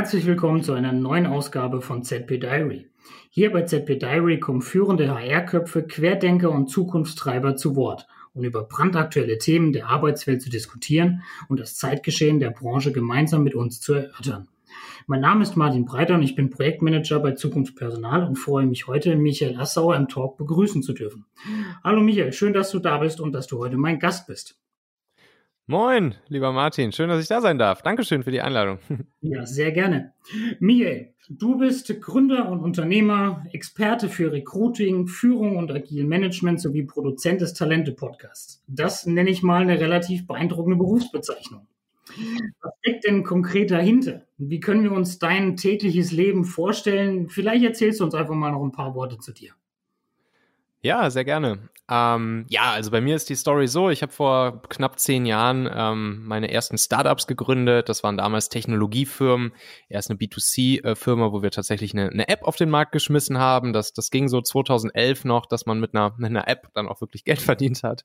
Herzlich willkommen zu einer neuen Ausgabe von ZP Diary. Hier bei ZP Diary kommen führende HR-Köpfe, Querdenker und Zukunftstreiber zu Wort, um über brandaktuelle Themen der Arbeitswelt zu diskutieren und das Zeitgeschehen der Branche gemeinsam mit uns zu erörtern. Mein Name ist Martin Breiter und ich bin Projektmanager bei Zukunft Personal und freue mich heute, Michael Assauer im Talk begrüßen zu dürfen. Hallo Michael, schön, dass du da bist und dass du heute mein Gast bist. Moin, lieber Martin, schön, dass ich da sein darf. Dankeschön für die Einladung. Ja, sehr gerne. Michael, du bist Gründer und Unternehmer, Experte für Recruiting, Führung und agilen Management sowie Produzent des Talente-Podcasts. Das nenne ich mal eine relativ beeindruckende Berufsbezeichnung. Was steckt denn konkret dahinter? Wie können wir uns dein tägliches Leben vorstellen? Vielleicht erzählst du uns einfach mal noch ein paar Worte zu dir. Ja, sehr gerne. Ähm, ja, also bei mir ist die Story so, ich habe vor knapp zehn Jahren ähm, meine ersten Startups gegründet. Das waren damals Technologiefirmen. Erst eine B2C-Firma, wo wir tatsächlich eine, eine, App auf den Markt geschmissen haben. Das, das ging so 2011 noch, dass man mit einer, mit einer App dann auch wirklich Geld verdient hat.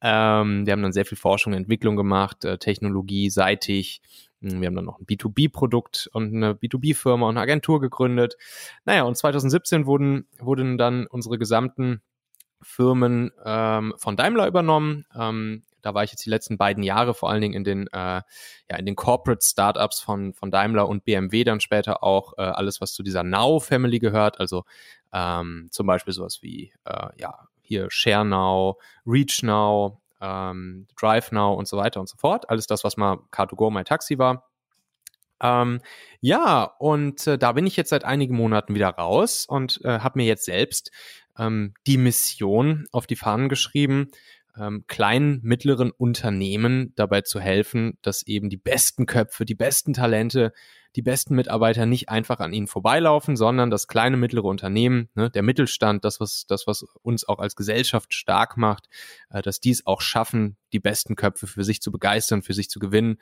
Ähm, wir haben dann sehr viel Forschung und Entwicklung gemacht, äh, technologieseitig. Hm, wir haben dann noch ein B2B-Produkt und eine B2B-Firma und eine Agentur gegründet. Naja, und 2017 wurden, wurden dann unsere gesamten Firmen ähm, von Daimler übernommen. Ähm, da war ich jetzt die letzten beiden Jahre vor allen Dingen in den, äh, ja, in den Corporate Startups von, von Daimler und BMW dann später auch äh, alles, was zu dieser Now Family gehört. Also ähm, zum Beispiel sowas wie, äh, ja, hier ShareNow, ReachNow, ähm, DriveNow und so weiter und so fort. Alles das, was mal Car2Go My Taxi war. Ähm, ja, und äh, da bin ich jetzt seit einigen Monaten wieder raus und äh, habe mir jetzt selbst ähm, die Mission auf die Fahnen geschrieben, ähm, kleinen, mittleren Unternehmen dabei zu helfen, dass eben die besten Köpfe, die besten Talente, die besten Mitarbeiter nicht einfach an ihnen vorbeilaufen, sondern das kleine, mittlere Unternehmen, ne, der Mittelstand, das was, das, was uns auch als Gesellschaft stark macht, äh, dass die es auch schaffen, die besten Köpfe für sich zu begeistern, für sich zu gewinnen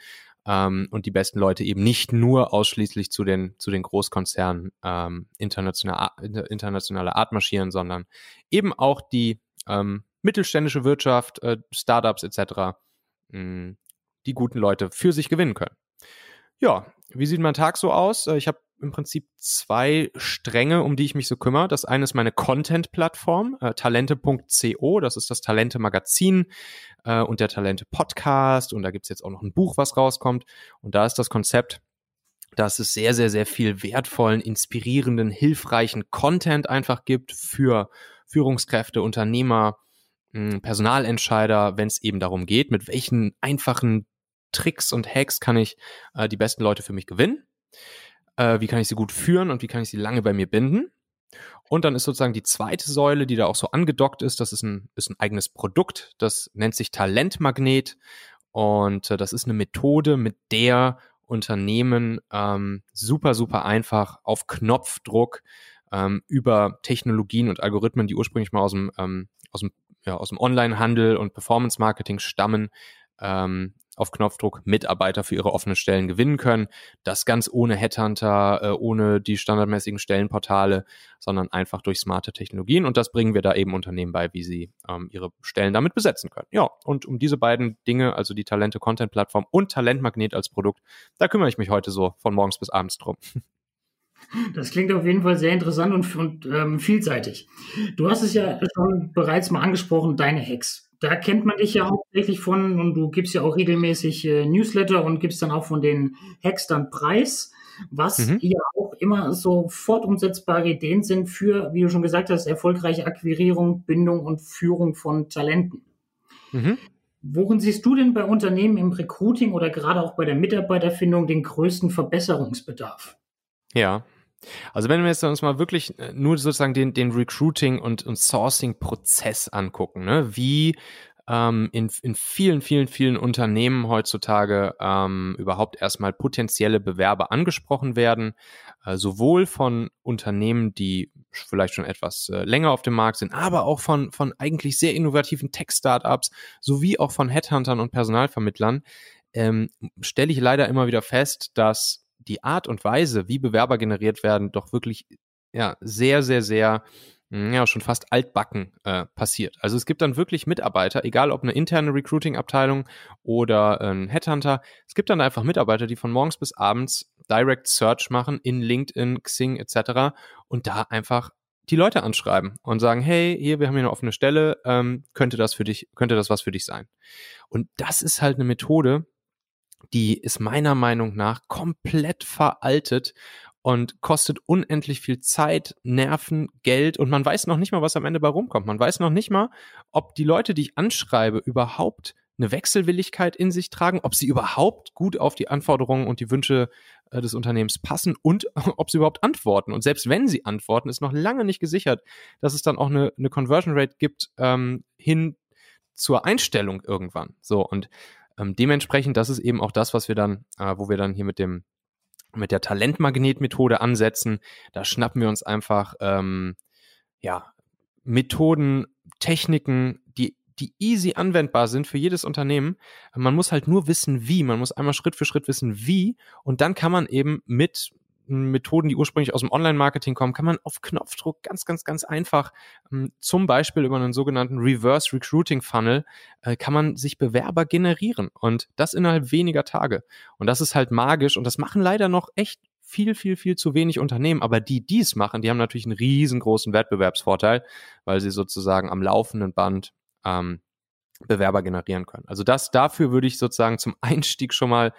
ähm, und die besten Leute eben nicht nur ausschließlich zu den, zu den Großkonzernen ähm, international, internationale Art marschieren, sondern eben auch die ähm, mittelständische Wirtschaft, äh, Startups etc., mh, die guten Leute für sich gewinnen können. Ja, wie sieht mein Tag so aus? Äh, ich habe im Prinzip zwei Stränge, um die ich mich so kümmere. Das eine ist meine Content-Plattform, äh, talente.co, das ist das Talente-Magazin äh, und der Talente-Podcast und da gibt's jetzt auch noch ein Buch, was rauskommt. Und da ist das Konzept, dass es sehr, sehr, sehr viel wertvollen, inspirierenden, hilfreichen Content einfach gibt für Führungskräfte, Unternehmer, hm, Personalentscheider, wenn es eben darum geht, mit welchen einfachen Tricks und Hacks kann ich äh, die besten Leute für mich gewinnen, äh, wie kann ich sie gut führen und wie kann ich sie lange bei mir binden. Und dann ist sozusagen die zweite Säule, die da auch so angedockt ist, das ist ein, ist ein eigenes Produkt, das nennt sich Talentmagnet und äh, das ist eine Methode, mit der Unternehmen ähm, super, super einfach auf Knopfdruck ähm, über Technologien und Algorithmen, die ursprünglich mal aus dem, ähm, aus dem, ja, dem Online-Handel und Performance-Marketing stammen, ähm, auf Knopfdruck Mitarbeiter für ihre offenen Stellen gewinnen können. Das ganz ohne Headhunter, äh, ohne die standardmäßigen Stellenportale, sondern einfach durch smarte Technologien. Und das bringen wir da eben Unternehmen bei, wie sie ähm, ihre Stellen damit besetzen können. Ja, und um diese beiden Dinge, also die Talente-Content-Plattform und Talentmagnet als Produkt, da kümmere ich mich heute so von morgens bis abends drum. Das klingt auf jeden Fall sehr interessant und, und ähm, vielseitig. Du hast es ja schon bereits mal angesprochen, deine Hacks. Da kennt man dich ja hauptsächlich von und du gibst ja auch regelmäßig äh, Newsletter und gibst dann auch von den Hacks dann Preis, was mhm. ja auch immer sofort umsetzbare Ideen sind für, wie du schon gesagt hast, erfolgreiche Akquirierung, Bindung und Führung von Talenten. Mhm. Worin siehst du denn bei Unternehmen im Recruiting oder gerade auch bei der Mitarbeiterfindung den größten Verbesserungsbedarf? Ja, also wenn wir jetzt uns mal wirklich äh, nur sozusagen den, den Recruiting und, und Sourcing-Prozess angucken, ne? wie ähm, in, in vielen, vielen, vielen Unternehmen heutzutage ähm, überhaupt erstmal potenzielle Bewerber angesprochen werden, äh, sowohl von Unternehmen, die vielleicht schon etwas äh, länger auf dem Markt sind, aber auch von, von eigentlich sehr innovativen Tech-Startups, sowie auch von Headhuntern und Personalvermittlern, ähm, stelle ich leider immer wieder fest, dass die Art und Weise, wie Bewerber generiert werden, doch wirklich ja sehr, sehr, sehr hm, ja, schon fast altbacken äh, passiert. Also es gibt dann wirklich Mitarbeiter, egal ob eine interne Recruiting-Abteilung oder ein Headhunter, es gibt dann einfach Mitarbeiter, die von morgens bis abends Direct Search machen in LinkedIn, Xing etc. und da einfach die Leute anschreiben und sagen, hey, hier, wir haben hier eine offene Stelle, ähm, könnte das für dich, könnte das was für dich sein? Und das ist halt eine Methode, die ist meiner Meinung nach komplett veraltet und kostet unendlich viel Zeit, Nerven, Geld und man weiß noch nicht mal, was am Ende bei rumkommt. Man weiß noch nicht mal, ob die Leute, die ich anschreibe, überhaupt eine Wechselwilligkeit in sich tragen, ob sie überhaupt gut auf die Anforderungen und die Wünsche äh, des Unternehmens passen und ob sie überhaupt antworten. Und selbst wenn sie antworten, ist noch lange nicht gesichert, dass es dann auch eine, eine Conversion Rate gibt ähm, hin zur Einstellung irgendwann. So und ähm, dementsprechend, das ist eben auch das, was wir dann, äh, wo wir dann hier mit dem mit der Talentmagnet-Methode ansetzen. Da schnappen wir uns einfach ähm, ja Methoden, Techniken, die die easy anwendbar sind für jedes Unternehmen. Man muss halt nur wissen, wie. Man muss einmal Schritt für Schritt wissen, wie. Und dann kann man eben mit Methoden, die ursprünglich aus dem Online-Marketing kommen, kann man auf Knopfdruck ganz, ganz, ganz einfach, ähm, zum Beispiel über einen sogenannten Reverse Recruiting Funnel, äh, kann man sich Bewerber generieren und das innerhalb weniger Tage. Und das ist halt magisch und das machen leider noch echt viel, viel, viel zu wenig Unternehmen. Aber die, die es machen, die haben natürlich einen riesengroßen Wettbewerbsvorteil, weil sie sozusagen am laufenden Band ähm, Bewerber generieren können. Also das dafür würde ich sozusagen zum Einstieg schon mal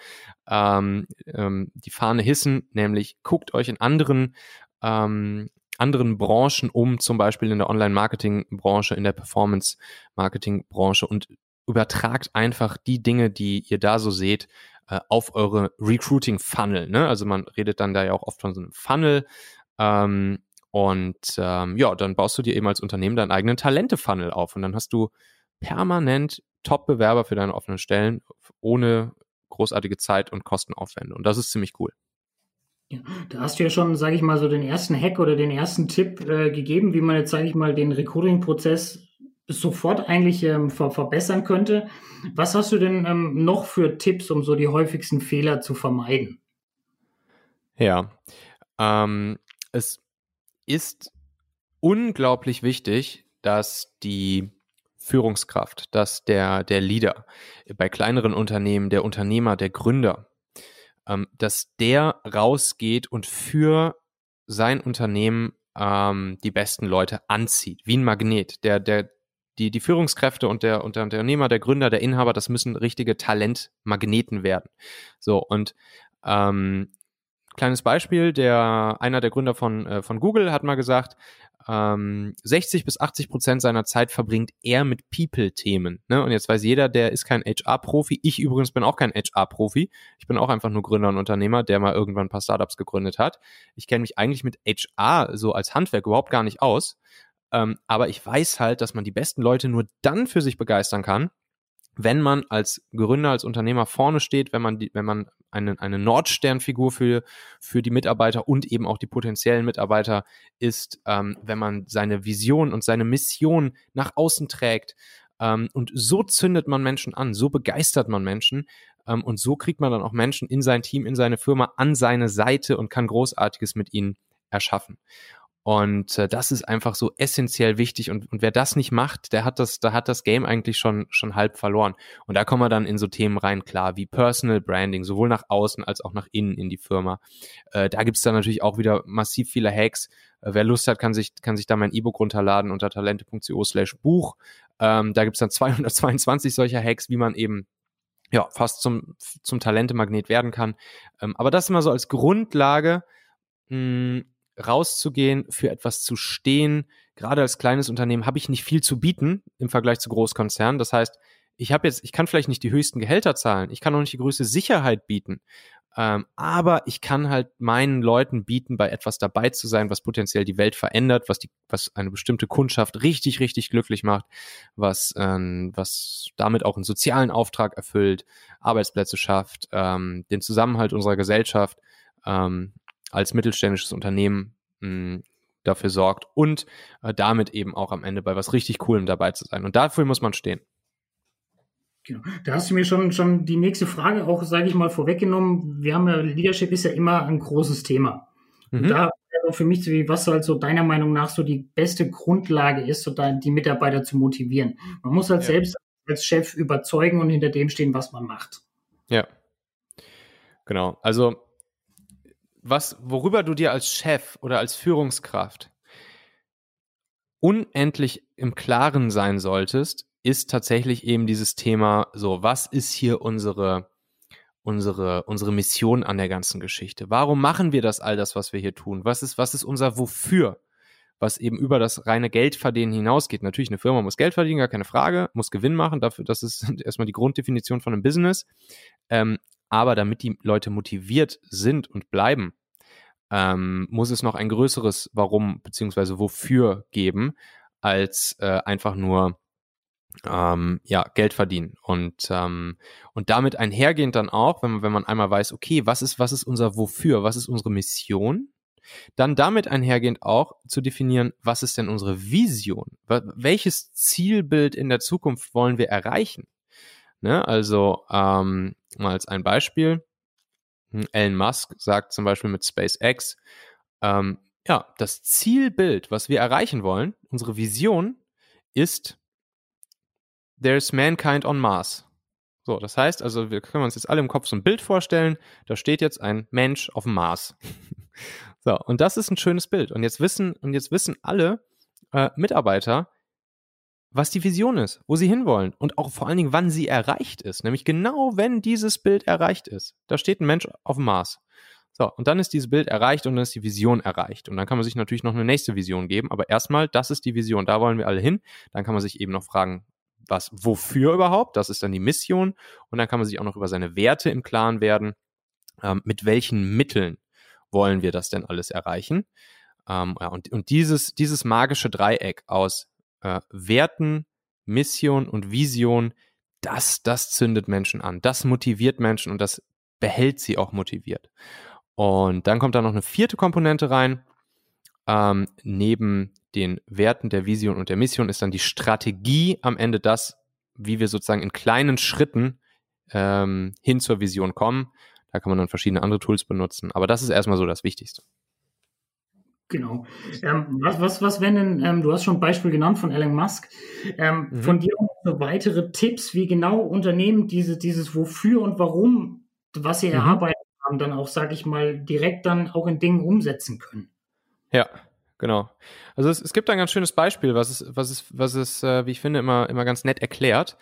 ähm, ähm, die Fahne hissen, nämlich guckt euch in anderen ähm, anderen Branchen um, zum Beispiel in der Online-Marketing-Branche, in der Performance-Marketing-Branche und übertragt einfach die Dinge, die ihr da so seht, äh, auf eure Recruiting-Funnel. Ne? Also man redet dann da ja auch oft von so einem Funnel. Ähm, und ähm, ja, dann baust du dir eben als Unternehmen deinen eigenen Talente-Funnel auf und dann hast du permanent Top-Bewerber für deine offenen Stellen ohne großartige Zeit und Kostenaufwände. Und das ist ziemlich cool. Ja, da hast du ja schon, sage ich mal, so den ersten Hack oder den ersten Tipp äh, gegeben, wie man jetzt, sage ich mal, den Recruiting-Prozess sofort eigentlich ähm, ver verbessern könnte. Was hast du denn ähm, noch für Tipps, um so die häufigsten Fehler zu vermeiden? Ja, ähm, es ist unglaublich wichtig, dass die Führungskraft, dass der, der Leader bei kleineren Unternehmen, der Unternehmer, der Gründer, ähm, dass der rausgeht und für sein Unternehmen ähm, die besten Leute anzieht, wie ein Magnet. Der, der, die, die Führungskräfte und der, und der Unternehmer, der Gründer, der Inhaber, das müssen richtige Talentmagneten werden. So, und ähm, kleines Beispiel, der, einer der Gründer von, äh, von Google hat mal gesagt, ähm, 60 bis 80 Prozent seiner Zeit verbringt er mit People-Themen. Ne? Und jetzt weiß jeder, der ist kein HR-Profi. Ich übrigens bin auch kein HR-Profi. Ich bin auch einfach nur Gründer und Unternehmer, der mal irgendwann ein paar Startups gegründet hat. Ich kenne mich eigentlich mit HR so als Handwerk überhaupt gar nicht aus. Ähm, aber ich weiß halt, dass man die besten Leute nur dann für sich begeistern kann, wenn man als Gründer, als Unternehmer vorne steht, wenn man die, wenn man eine, eine Nordsternfigur für, für die Mitarbeiter und eben auch die potenziellen Mitarbeiter ist, ähm, wenn man seine Vision und seine Mission nach außen trägt. Ähm, und so zündet man Menschen an, so begeistert man Menschen. Ähm, und so kriegt man dann auch Menschen in sein Team, in seine Firma, an seine Seite und kann Großartiges mit ihnen erschaffen. Und äh, das ist einfach so essentiell wichtig. Und, und wer das nicht macht, der hat das, da hat das Game eigentlich schon, schon halb verloren. Und da kommen wir dann in so Themen rein, klar, wie Personal Branding, sowohl nach außen als auch nach innen in die Firma. Äh, da gibt's dann natürlich auch wieder massiv viele Hacks. Äh, wer Lust hat, kann sich, kann sich da mein E-Book runterladen unter talente.co slash Buch. Ähm, da gibt's dann 222 solcher Hacks, wie man eben ja, fast zum, zum Talente-Magnet werden kann. Ähm, aber das immer so als Grundlage, mh, hm, rauszugehen, für etwas zu stehen. Gerade als kleines Unternehmen habe ich nicht viel zu bieten im Vergleich zu Großkonzernen. Das heißt, ich habe jetzt, ich kann vielleicht nicht die höchsten Gehälter zahlen, ich kann auch nicht die größte Sicherheit bieten, ähm, aber ich kann halt meinen Leuten bieten, bei etwas dabei zu sein, was potenziell die Welt verändert, was die, was eine bestimmte Kundschaft richtig, richtig glücklich macht, was, ähm, was damit auch einen sozialen Auftrag erfüllt, Arbeitsplätze schafft, ähm, den Zusammenhalt unserer Gesellschaft ähm, als mittelständisches Unternehmen mh, hm, dafür sorgt und äh, damit eben auch am Ende bei was richtig Coolem dabei zu sein. Und dafür muss man stehen. Genau. Da hast du mir schon, schon die nächste Frage auch, sage ich mal, vorweggenommen. Wir haben ja, Leadership ist ja immer ein großes Thema. Mhm. Und da für mich, was halt so deiner Meinung nach so die beste Grundlage ist, so die Mitarbeiter zu motivieren. Man muss halt ja. selbst als Chef überzeugen und hinter dem stehen, was man macht. Ja. Genau. Also was, worüber du dir als Chef oder als Führungskraft unendlich im Klaren sein solltest, ist tatsächlich eben dieses Thema, so, was ist hier unsere, unsere, unsere Mission an der ganzen Geschichte? Warum machen wir das all das, was wir hier tun? Was ist, was ist unser Wofür? Was eben über das reine Geldverdienen hinausgeht. Natürlich, eine Firma muss Geld verdienen, gar keine Frage, muss Gewinn machen, dafür, das ist erstmal die Grunddefinition von einem Business. Ähm, aber damit die Leute motiviert sind und bleiben, ähm, muss es noch ein größeres Warum beziehungsweise Wofür geben, als äh, einfach nur ähm, ja, Geld verdienen. Und, ähm, und damit einhergehend dann auch, wenn man, wenn man einmal weiß, okay, was ist, was ist unser Wofür, was ist unsere Mission, dann damit einhergehend auch zu definieren, was ist denn unsere Vision? Welches Zielbild in der Zukunft wollen wir erreichen? Ne? Also ähm, mal als ein Beispiel, hm, Elon Musk sagt zum Beispiel mit SpaceX, ähm, ja, das Zielbild, was wir erreichen wollen, unsere Vision, ist There's Mankind on Mars. So, das heißt also, wir können uns jetzt alle im Kopf so ein Bild vorstellen, da steht jetzt ein Mensch auf dem Mars. so, und das ist ein schönes Bild. Und jetzt wissen, und jetzt wissen alle äh, Mitarbeiter, was die Vision ist, wo sie hinwollen und auch vor allen Dingen, wann sie erreicht ist. Nämlich genau, wenn dieses Bild erreicht ist. Da steht ein Mensch auf dem Mars. So, und dann ist dieses Bild erreicht und dann ist die Vision erreicht. Und dann kann man sich natürlich noch eine nächste Vision geben, aber erstmal, das ist die Vision, da wollen wir alle hin. Dann kann man sich eben noch fragen, was, wofür überhaupt? Das ist dann die Mission. Und dann kann man sich auch noch über seine Werte im Klaren werden. Ähm, mit welchen Mitteln wollen wir das denn alles erreichen? Ähm, ja, und, und dieses, dieses magische Dreieck aus äh, Werten, Mission und Vision, das, das zündet Menschen an, das motiviert Menschen und das behält sie auch motiviert. Und dann kommt da noch eine vierte Komponente rein. Ähm, neben den Werten der Vision und der Mission ist dann die Strategie am Ende das, wie wir sozusagen in kleinen Schritten ähm, hin zur Vision kommen. Da kann man dann verschiedene andere Tools benutzen. Aber das ist erstmal so das Wichtigste. Genau. Ähm, was, was, was wenn denn, ähm, du hast schon ein Beispiel genannt von Elon Musk, ähm, mhm. von dir noch weitere Tipps, wie genau Unternehmen diese, dieses Wofür und Warum, was sie mhm. erarbeitet haben, dann auch, sage ich mal, direkt dann auch in Dingen umsetzen können? Ja, genau. Also es, es gibt ein ganz schönes Beispiel, was es, was es, was es, äh, wie ich finde, immer, immer ganz nett erklärt.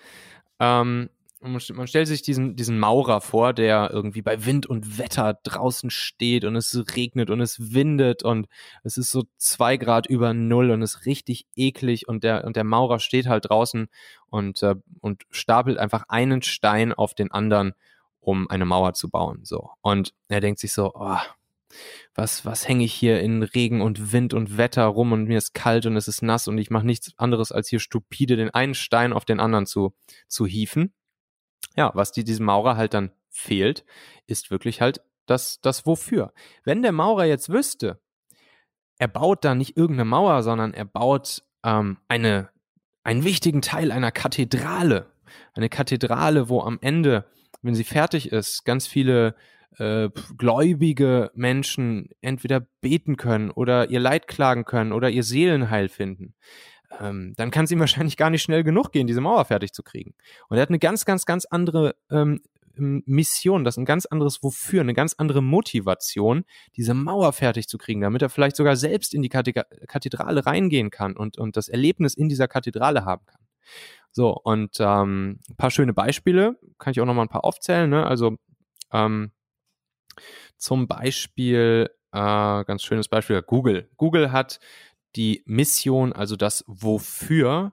Ähm, man stellt sich diesen, diesen Maurer vor, der irgendwie bei Wind und Wetter draußen steht und es regnet und es windet und es ist so zwei Grad über Null und es ist richtig eklig und der, und der Maurer steht halt draußen und, äh, und stapelt einfach einen Stein auf den anderen, um eine Mauer zu bauen, so. Und er denkt sich so, oh, was, was hänge ich hier in Regen und Wind und Wetter rum und mir ist kalt und es ist nass und ich mache nichts anderes als hier stupide den einen Stein auf den anderen zu, zu hieven ja, was die, diesem Maurer halt dann fehlt, ist wirklich halt das, das Wofür. Wenn der Maurer jetzt wüsste, er baut da nicht irgendeine Mauer, sondern er baut ähm, eine, einen wichtigen Teil einer Kathedrale. Eine Kathedrale, wo am Ende, wenn sie fertig ist, ganz viele äh, gläubige Menschen entweder beten können oder ihr Leid klagen können oder ihr Seelenheil finden ähm, dann kann es ihm wahrscheinlich gar nicht schnell genug gehen, diese Mauer fertig zu kriegen. Und er hat eine ganz, ganz, ganz andere ähm, Mission, das ist ein ganz anderes Wofür, eine ganz andere Motivation, diese Mauer fertig zu kriegen, damit er vielleicht sogar selbst in die Kathedrale reingehen kann und, und das Erlebnis in dieser Kathedrale haben kann. So, und ähm, ein paar schöne Beispiele, kann ich auch noch mal ein paar aufzählen. Ne? Also ähm, zum Beispiel, äh, ganz schönes Beispiel, Google. Google hat die Mission, also das Wofür,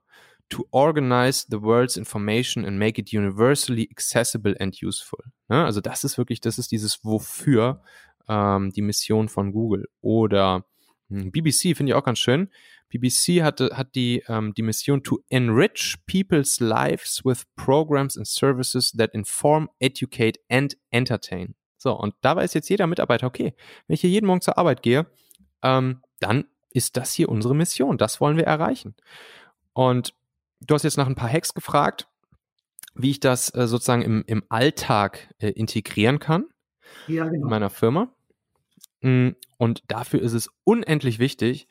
to organize the world's information and make it universally accessible and useful. Ja, also das ist wirklich, das ist dieses Wofür, ähm, die Mission von Google. Oder hm, BBC finde ich auch ganz schön. BBC hatte, hat die, ähm, die Mission to enrich people's lives with programs and services that inform, educate and entertain. So, und da weiß jetzt jeder Mitarbeiter, okay, wenn ich hier jeden Morgen zur Arbeit gehe, ähm, dann ist das hier unsere Mission. Das wollen wir erreichen. Und du hast jetzt nach ein paar Hacks gefragt, wie ich das äh, sozusagen im, im Alltag äh, integrieren kann ja, genau. in meiner Firma. Mm, und dafür ist es unendlich wichtig,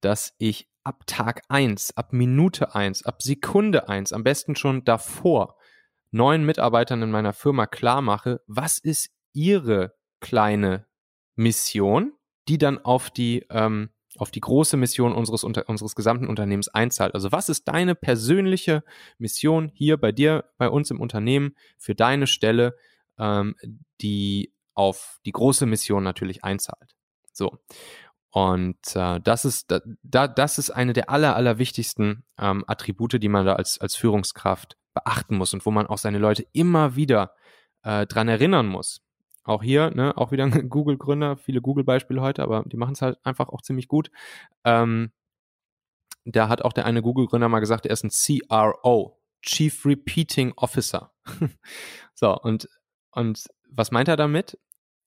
dass ich ab Tag 1, ab Minute 1, ab Sekunde 1, am besten schon davor, neuen Mitarbeitern in meiner Firma klar mache, was ist ihre kleine Mission, die dann auf die, ähm, auf die große Mission unseres, unter, unseres gesamten Unternehmens einzahlt. Also was ist deine persönliche Mission hier bei dir, bei uns im Unternehmen für deine Stelle, ähm, die auf die große Mission natürlich einzahlt? So. Und äh, das ist da, das ist eine der aller, aller wichtigsten ähm, Attribute, die man da als, als Führungskraft beachten muss und wo man auch seine Leute immer wieder äh, dran erinnern muss. Auch hier, ne, auch wieder ein Google-Gründer, viele Google-Beispiele heute, aber die machen es halt einfach auch ziemlich gut. Ähm, da hat auch der eine Google-Gründer mal gesagt, er ist ein CRO, Chief Repeating Officer. so, und, und was meint er damit?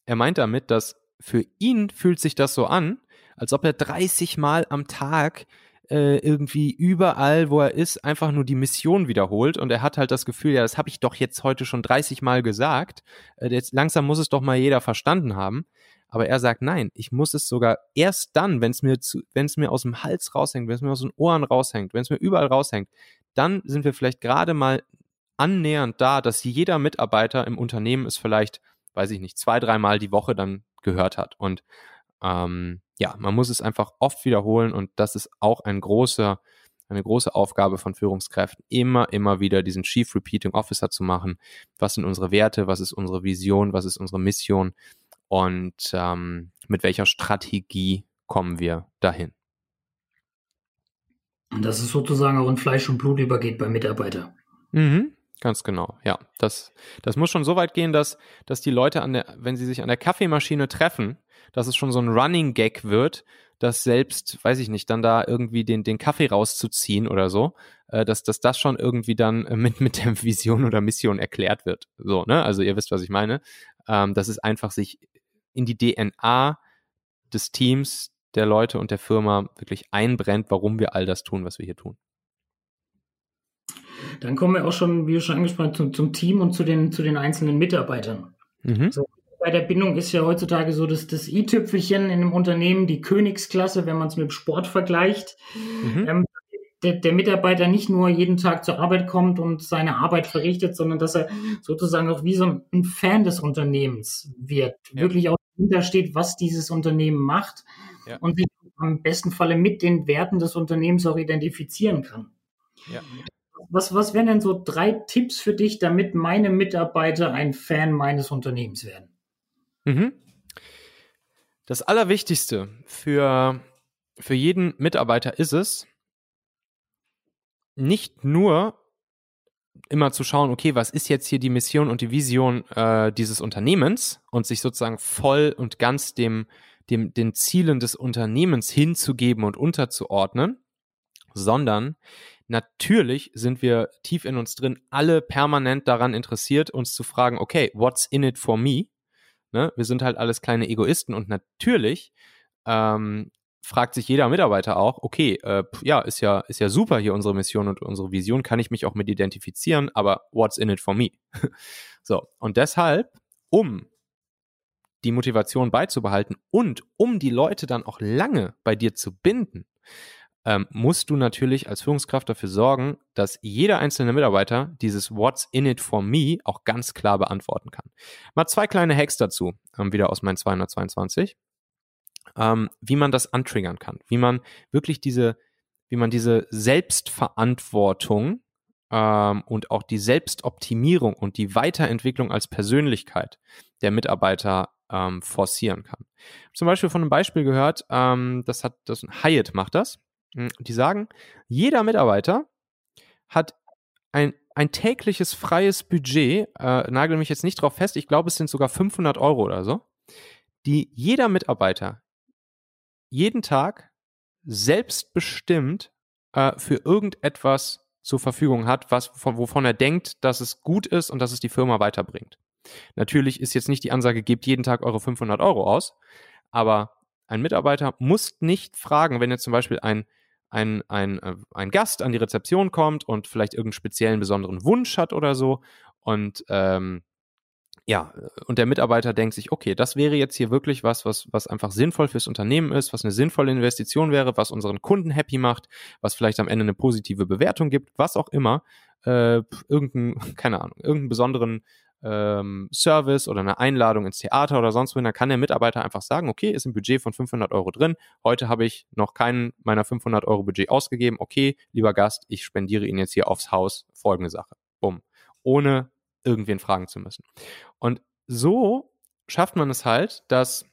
Er meint damit, dass für ihn fühlt sich das so an, als ob er 30 Mal am Tag äh, irgendwie überall, wo er ist, einfach nur die Mission wiederholt und er hat halt das Gefühl, ja, das habe ich doch jetzt heute schon 30 Mal gesagt, äh, jetzt langsam muss es doch mal jeder verstanden haben. Aber er sagt, nein, ich muss es sogar erst dann, wenn es mir zu, wenn es mir aus dem Hals raushängt, wenn es mir aus den Ohren raushängt, wenn es mir überall raushängt, dann sind wir vielleicht gerade mal annähernd da, dass jeder Mitarbeiter im Unternehmen es vielleicht, weiß ich nicht, zwei, dreimal die Woche dann gehört hat. Und ähm, ja, man muss es einfach oft wiederholen und das ist auch ein großer, eine große Aufgabe von Führungskräften, immer, immer wieder diesen Chief Repeating Officer zu machen. Was sind unsere Werte? Was ist unsere Vision? Was ist unsere Mission? Und ähm, mit welcher Strategie kommen wir dahin? Und dass es sozusagen auch in Fleisch und Blut übergeht beim Mitarbeiter. Mhm, ganz genau, ja. Das, das muss schon so weit gehen, dass, dass die Leute an der, wenn sie sich an der Kaffeemaschine treffen, dass es schon so ein Running Gag wird, dass selbst, weiß ich nicht, dann da irgendwie den, den Kaffee rauszuziehen oder so, äh, dass, dass das schon irgendwie dann mit, mit der Vision oder Mission erklärt wird. So, ne? Also ihr wisst, was ich meine. Ähm, dass es einfach sich in die DNA des Teams, der Leute und der Firma wirklich einbrennt, warum wir all das tun, was wir hier tun. Dann kommen wir auch schon, wie du schon angesprochen hast, zum, zum Team und zu den, zu den einzelnen Mitarbeitern. Mhm. So, bei der Bindung ist ja heutzutage so, dass das i-Tüpfelchen in einem Unternehmen die Königsklasse, wenn man es mit Sport vergleicht, mhm. ähm, der, der, Mitarbeiter nicht nur jeden Tag zur Arbeit kommt und seine Arbeit verrichtet, sondern dass er sozusagen auch wie so ein Fan des Unternehmens wird, ja. wirklich auch dahinter steht, was dieses Unternehmen macht ja. und sich am besten Falle mit den Werten des Unternehmens auch identifizieren kann. Ja. Was, was wären denn so drei Tipps für dich, damit meine Mitarbeiter ein Fan meines Unternehmens werden? Mhm. Das Allerwichtigste für, für jeden Mitarbeiter ist es, nicht nur immer zu schauen, okay, was ist jetzt hier die Mission und die Vision äh, dieses Unternehmens und sich sozusagen voll und ganz dem, dem, den Zielen des Unternehmens hinzugeben und unterzuordnen, sondern natürlich sind wir tief in uns drin alle permanent daran interessiert, uns zu fragen, okay, what's in it for me? Ne? Wir sind halt alles kleine Egoisten und natürlich ähm, fragt sich jeder Mitarbeiter auch, okay, äh, ja, ist ja, ist ja super hier unsere Mission und unsere Vision, kann ich mich auch mit identifizieren, aber what's in it for me? so, und deshalb, um die Motivation beizubehalten und um die Leute dann auch lange bei dir zu binden, ähm, musst du natürlich als Führungskraft dafür sorgen, dass jeder einzelne Mitarbeiter dieses What's in it for me auch ganz klar beantworten kann. Mal zwei kleine Hacks dazu, ähm, wieder aus meinen 222, ähm, wie man das antriggern kann, wie man wirklich diese, wie man diese Selbstverantwortung ähm, und auch die Selbstoptimierung und die Weiterentwicklung als Persönlichkeit der Mitarbeiter ähm, forcieren kann. Zum Beispiel von einem Beispiel gehört, ähm, das hat das Hyatt macht das. Hm, die sagen, jeder Mitarbeiter hat ein, ein tägliches freies Budget, äh, nagel mich jetzt nicht drauf fest, ich glaube, es sind sogar 500 Euro oder so, die jeder Mitarbeiter jeden Tag selbstbestimmt äh, für irgendetwas zur Verfügung hat, was, von, wovon er denkt, dass es gut ist und dass es die Firma weiterbringt. Natürlich ist jetzt nicht die Ansage, gebt jeden Tag eure 500 Euro aus, aber ein Mitarbeiter muss nicht fragen, wenn jetzt zum Beispiel ein ein, ein, äh, ein Gast an die Rezeption kommt und vielleicht irgendeinen speziellen besonderen Wunsch hat oder so. Und ähm, ja, und der Mitarbeiter denkt sich, okay, das wäre jetzt hier wirklich was, was, was einfach sinnvoll fürs Unternehmen ist, was eine sinnvolle Investition wäre, was unseren Kunden happy macht, was vielleicht am Ende eine positive Bewertung gibt, was auch immer, äh, irgendein, keine Ahnung, irgendeinen besonderen ähm, Service oder eine Einladung ins Theater oder sonst wohin, dann kann der Mitarbeiter einfach sagen, okay, ist ein Budget von 500 Euro drin. Heute habe ich noch keinen meiner 500 Euro Budget ausgegeben. Okay, lieber Gast, ich spendiere Ihnen jetzt hier aufs Haus folgende Sache. Bumm. Ohne irgendwen fragen zu müssen. Und so schafft man es halt, dass,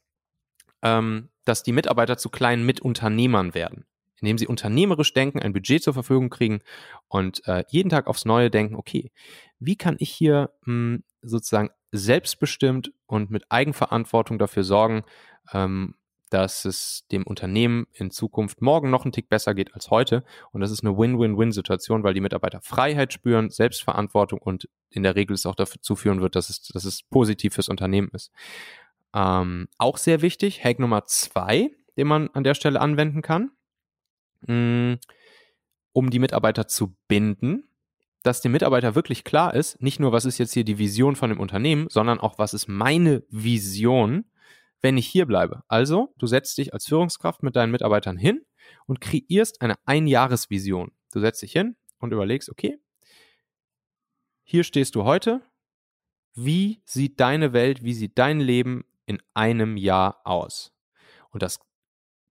ähm, dass die Mitarbeiter zu kleinen Mitunternehmern werden indem sie unternehmerisch denken, ein Budget zur Verfügung kriegen und äh, jeden Tag aufs Neue denken, okay, wie kann ich hier mh, hm, sozusagen selbstbestimmt und mit Eigenverantwortung dafür sorgen, ähm, dass es dem Unternehmen in Zukunft morgen noch einen Tick besser geht als heute. Und das ist eine Win-Win-Win-Situation, weil die Mitarbeiter Freiheit spüren, Selbstverantwortung und in der Regel es auch dazu führen wird, dass es, dass es positiv fürs Unternehmen ist. Ähm, auch sehr wichtig, Hack Nummer zwei, den man an der Stelle anwenden kann, Mm, um die Mitarbeiter zu binden, dass dem Mitarbeiter wirklich klar ist, nicht nur, was ist jetzt hier die Vision von dem Unternehmen, sondern auch, was ist meine Vision, wenn ich hier bleibe. Also, du setzt dich als Führungskraft mit deinen Mitarbeitern hin und kreierst eine Einjahresvision. Du setzt dich hin und überlegst, okay, hier stehst du heute. Wie sieht deine Welt, wie sieht dein Leben in einem Jahr aus? Und das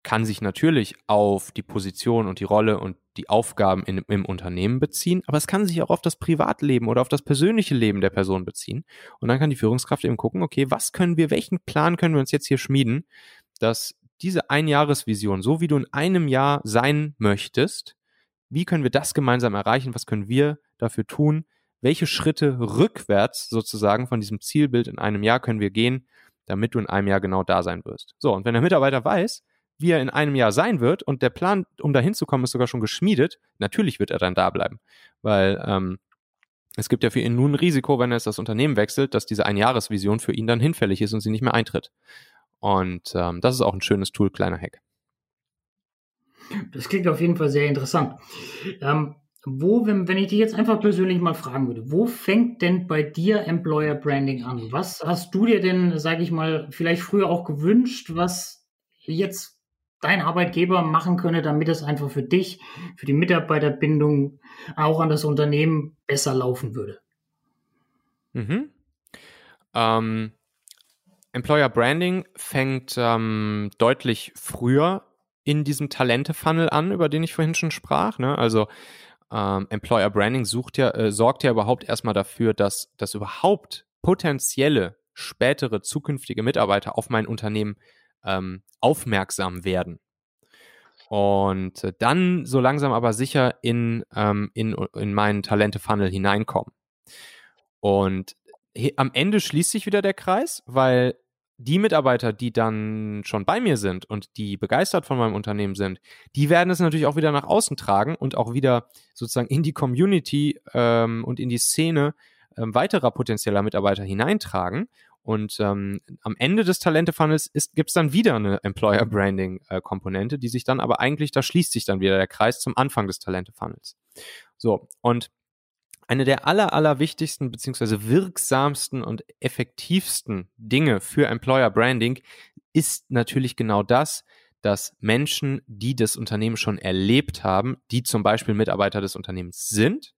kann sich natürlich auf die Position und die Rolle und die Aufgaben in, im Unternehmen beziehen, aber es kann sich auch auf das Privatleben oder auf das persönliche Leben der Person beziehen. Und dann kann die Führungskraft eben gucken, okay, was können wir, welchen Plan können wir uns jetzt hier schmieden, dass diese Einjahresvision, so wie du in einem Jahr sein möchtest, wie können wir das gemeinsam erreichen? Was können wir dafür tun? Welche Schritte rückwärts sozusagen von diesem Zielbild in einem Jahr können wir gehen, damit du in einem Jahr genau da sein wirst? So, und wenn der Mitarbeiter weiß, wie er in einem Jahr sein wird und der Plan, um dahin zu kommen, ist sogar schon geschmiedet, natürlich wird er dann da bleiben. Weil ähm, es gibt ja für ihn nun ein Risiko, wenn er jetzt das Unternehmen wechselt, dass diese Einjahresvision für ihn dann hinfällig ist und sie nicht mehr eintritt. Und ähm, das ist auch ein schönes Tool, kleiner Hack. Das klingt auf jeden Fall sehr interessant. Ähm, wo, wenn, wenn ich dich jetzt einfach persönlich mal fragen würde, wo fängt denn bei dir Employer Branding an? Was hast du dir denn, sage ich mal, vielleicht früher auch gewünscht, was jetzt dein Arbeitgeber machen könne, damit es einfach für dich, für die Mitarbeiterbindung, auch an das Unternehmen besser laufen würde? Mhm. Ähm, Employer Branding fängt ähm, deutlich früher in diesem Talente-Funnel an, über den ich vorhin schon sprach. Ne? Also ähm, Employer Branding ja, äh, sorgt ja überhaupt erstmal dafür, dass, dass überhaupt potenzielle spätere zukünftige Mitarbeiter auf mein Unternehmen ähm, aufmerksam werden. Und äh, dann so langsam aber sicher in, ähm, in, in meinen Talente-Funnel hineinkommen. Und am Ende schließt sich wieder der Kreis, weil die Mitarbeiter, die dann schon bei mir sind und die begeistert von meinem Unternehmen sind, die werden es natürlich auch wieder nach außen tragen und auch wieder sozusagen in die Community ähm, und in die Szene ähm, weiterer potenzieller Mitarbeiter hineintragen. Und ähm, am Ende des Talente-Funnels gibt es dann wieder eine Employer-Branding-Komponente, äh, die sich dann aber eigentlich, da schließt sich dann wieder der Kreis zum Anfang des Talente-Funnels. So, und eine der aller, aller wichtigsten beziehungsweise wirksamsten und effektivsten Dinge für Employer Branding ist natürlich genau das, dass Menschen, die das Unternehmen schon erlebt haben, die zum Beispiel Mitarbeiter des Unternehmens sind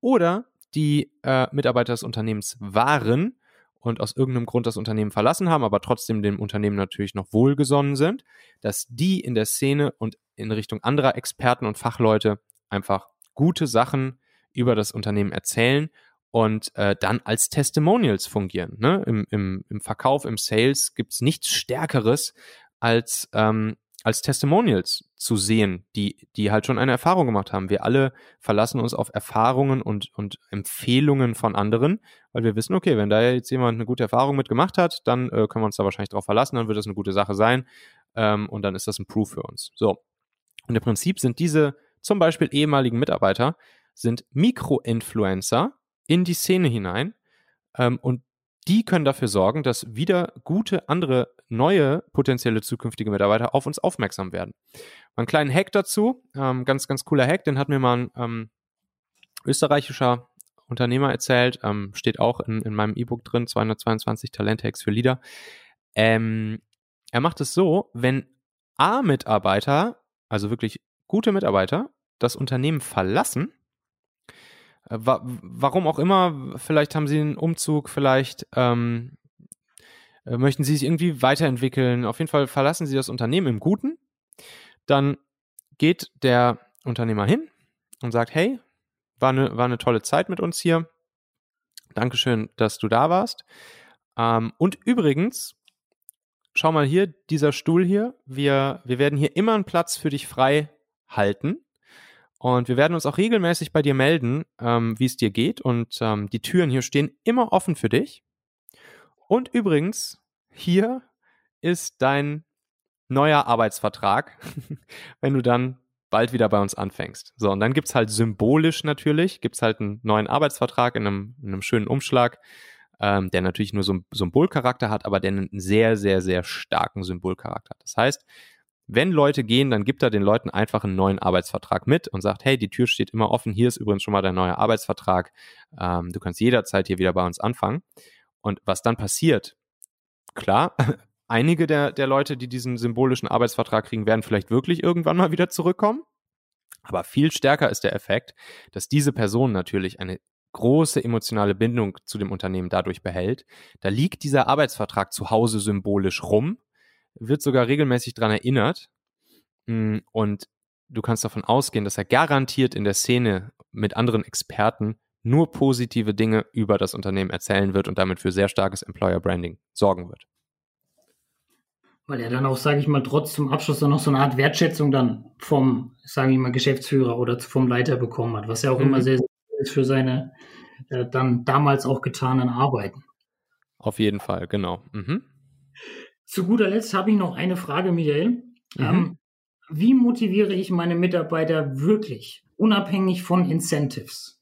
oder die äh, Mitarbeiter des Unternehmens waren und aus irgendeinem Grund das Unternehmen verlassen haben, aber trotzdem dem Unternehmen natürlich noch wohlgesonnen sind, dass die in der Szene und in Richtung anderer Experten und Fachleute einfach gute Sachen über das Unternehmen erzählen und äh, dann als Testimonials fungieren. Ne? Im, im, Im Verkauf, im Sales gibt es nichts Stärkeres als ähm, als Testimonials zu sehen, die, die halt schon eine Erfahrung gemacht haben. Wir alle verlassen uns auf Erfahrungen und, und Empfehlungen von anderen, weil wir wissen, okay, wenn da jetzt jemand eine gute Erfahrung mitgemacht hat, dann äh, können wir uns da wahrscheinlich drauf verlassen, dann wird das eine gute Sache sein ähm, und dann ist das ein Proof für uns. So. Und im Prinzip sind diese zum Beispiel ehemaligen Mitarbeiter, sind Mikro-Influencer in die Szene hinein ähm, und die können dafür sorgen, dass wieder gute andere neue potenzielle zukünftige Mitarbeiter auf uns aufmerksam werden. Ein kleinen Hack dazu, ähm, ganz, ganz cooler Hack, den hat mir mal ein ähm, österreichischer Unternehmer erzählt, ähm, steht auch in, in meinem E-Book drin, 222 Talent-Hacks für Leader. Ähm, er macht es so, wenn A-Mitarbeiter, also wirklich gute Mitarbeiter, das Unternehmen verlassen, wa warum auch immer, vielleicht haben sie einen Umzug, vielleicht ähm, äh, möchten sie sich irgendwie weiterentwickeln. Auf jeden Fall verlassen sie das Unternehmen im Guten. Dann geht der Unternehmer hin und sagt, hey, war eine, war eine tolle Zeit mit uns hier. Dankeschön, dass du da warst. Ähm, und übrigens, schau mal hier, dieser Stuhl hier, wir, wir werden hier immer einen Platz für dich frei halten. Und wir werden uns auch regelmäßig bei dir melden, ähm, wie es dir geht. Und ähm, die Türen hier stehen immer offen für dich. Und übrigens, hier ist dein neuer Arbeitsvertrag, wenn du dann bald wieder bei uns anfängst. So, und dann gibt's halt symbolisch natürlich, gibt's halt einen neuen Arbeitsvertrag in einem, in einem schönen Umschlag, ähm, der natürlich nur so einen Symbolcharakter hat, aber der einen sehr, sehr, sehr starken Symbolcharakter hat. Das heißt, wenn Leute gehen, dann gibt er den Leuten einfach einen neuen Arbeitsvertrag mit und sagt, hey, die Tür steht immer offen, hier ist übrigens schon mal dein neuer Arbeitsvertrag, ähm, du kannst jederzeit hier wieder bei uns anfangen. Und was dann passiert, klar, einige der, der Leute, die diesen symbolischen Arbeitsvertrag kriegen, werden vielleicht wirklich irgendwann mal wieder zurückkommen. Aber viel stärker ist der Effekt, dass diese Person natürlich eine große emotionale Bindung zu dem Unternehmen dadurch behält. Da liegt dieser Arbeitsvertrag zu Hause symbolisch rum, wird sogar regelmäßig dran erinnert. Mm, und du kannst davon ausgehen, dass er garantiert in der Szene mit anderen Experten nur positive Dinge über das Unternehmen erzählen wird und damit für sehr starkes Employer Branding sorgen wird. Weil er dann auch, sage ich mal, trotz zum Abschluss dann noch so eine Art Wertschätzung dann vom, sage ich mal, Geschäftsführer oder vom Leiter bekommen hat, was ja auch mhm. immer sehr, sehr ist für seine äh, dann damals auch getanen Arbeiten. Auf jeden Fall, genau. Mhm. Zu guter Letzt habe ich noch eine Frage, Michael. Mhm. Ähm, wie motiviere ich meine Mitarbeiter wirklich, unabhängig von Incentives?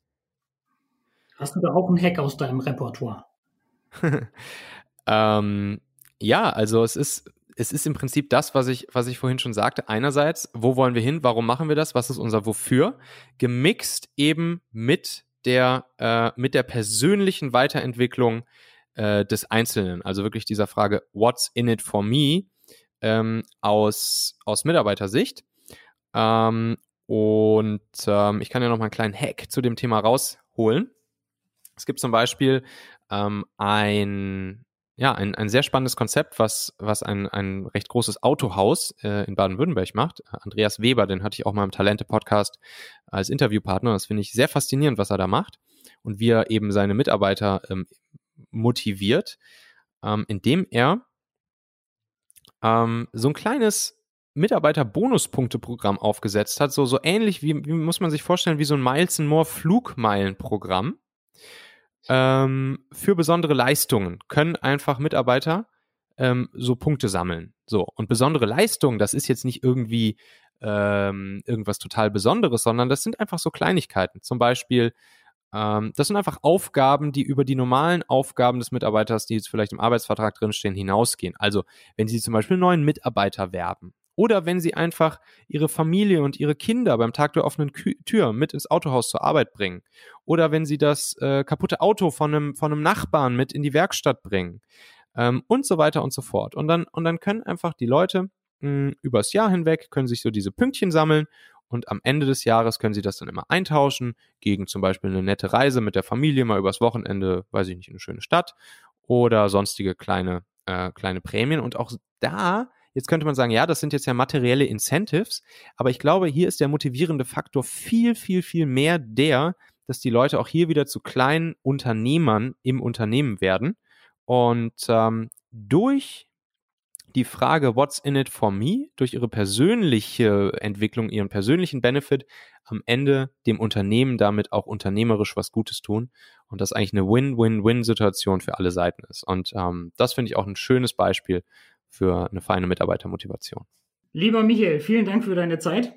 Hast du da auch einen Hack aus deinem Repertoire? ähm, ja, also es ist, es ist im Prinzip das, was ich, was ich vorhin schon sagte. Einerseits, wo wollen wir hin? Warum machen wir das? Was ist unser Wofür? Gemixt eben mit der, äh, mit der persönlichen Weiterentwicklung äh, des Einzelnen. Also wirklich dieser Frage, what's in it for me? Ähm, aus, aus Mitarbeitersicht. Ähm, und ähm, ich kann ja noch mal einen kleinen Hack zu dem Thema rausholen. Es gibt zum Beispiel ähm, ein, ja, ein, ein sehr spannendes Konzept, was, was ein, ein recht großes Autohaus äh, in Baden-Württemberg macht. Andreas Weber, den hatte ich auch mal im Talente-Podcast als Interviewpartner. Das finde ich sehr faszinierend, was er da macht und wie er eben seine Mitarbeiter ähm, motiviert, ähm, indem er ähm, so ein kleines Mitarbeiter-Bonuspunkte-Programm aufgesetzt hat, so, so ähnlich wie, wie muss man sich vorstellen, wie so ein Miles More Flugmeilen-Programm ähm, für besondere Leistungen können einfach Mitarbeiter ähm, so Punkte sammeln. So, und besondere Leistungen, das ist jetzt nicht irgendwie ähm, irgendwas total Besonderes, sondern das sind einfach so Kleinigkeiten. Zum Beispiel, ähm, das sind einfach Aufgaben, die über die normalen Aufgaben des Mitarbeiters, die jetzt vielleicht im Arbeitsvertrag drinstehen, hinausgehen. Also, wenn Sie zum Beispiel einen neuen Mitarbeiter werben oder wenn sie einfach ihre Familie und ihre Kinder beim Tag der offenen Kü Tür mit ins Autohaus zur Arbeit bringen. Oder wenn sie das äh, kaputte Auto von einem, von einem Nachbarn mit in die Werkstatt bringen. Ähm, und so weiter und so fort. Und dann, und dann können einfach die Leute mh, hm, übers Jahr hinweg, können sich so diese Pünktchen sammeln und am Ende des Jahres können sie das dann immer eintauschen gegen zum Beispiel eine nette Reise mit der Familie mal übers Wochenende, weiß ich nicht, in eine schöne Stadt oder sonstige kleine, äh, kleine Prämien. Und auch da Jetzt könnte man sagen, ja, das sind jetzt ja materielle Incentives, aber ich glaube, hier ist der motivierende Faktor viel, viel, viel mehr der, dass die Leute auch hier wieder zu kleinen Unternehmern im Unternehmen werden und ähm, durch die Frage, what's in it for me, durch ihre persönliche Entwicklung, ihren persönlichen Benefit am Ende dem Unternehmen damit auch unternehmerisch was Gutes tun und das eigentlich eine Win-Win-Win-Situation für alle Seiten ist. Und ähm, das finde ich auch ein schönes Beispiel, für eine feine Mitarbeitermotivation. Lieber Michael, vielen Dank für deine Zeit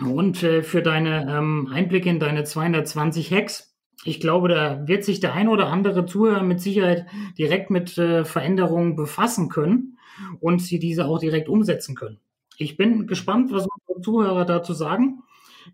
und äh, für deine ähm, Einblicke in deine 220 Hacks. Ich glaube, da wird sich der ein oder andere Zuhörer mit Sicherheit direkt mit äh, Veränderungen befassen können und sie diese auch direkt umsetzen können. Ich bin gespannt, was unsere Zuhörer dazu sagen,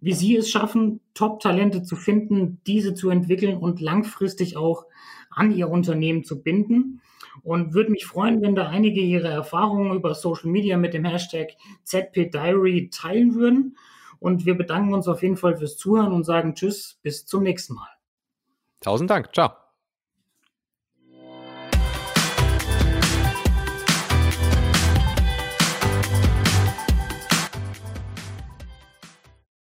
wie sie es schaffen, Top-Talente zu finden, diese zu entwickeln und langfristig auch an ihr Unternehmen zu binden und würde mich freuen, wenn da einige ihre Erfahrungen über Social Media mit dem Hashtag ZP Diary teilen würden. Und wir bedanken uns auf jeden Fall fürs Zuhören und sagen Tschüss, bis zum nächsten Mal. Tausend Dank. Ciao.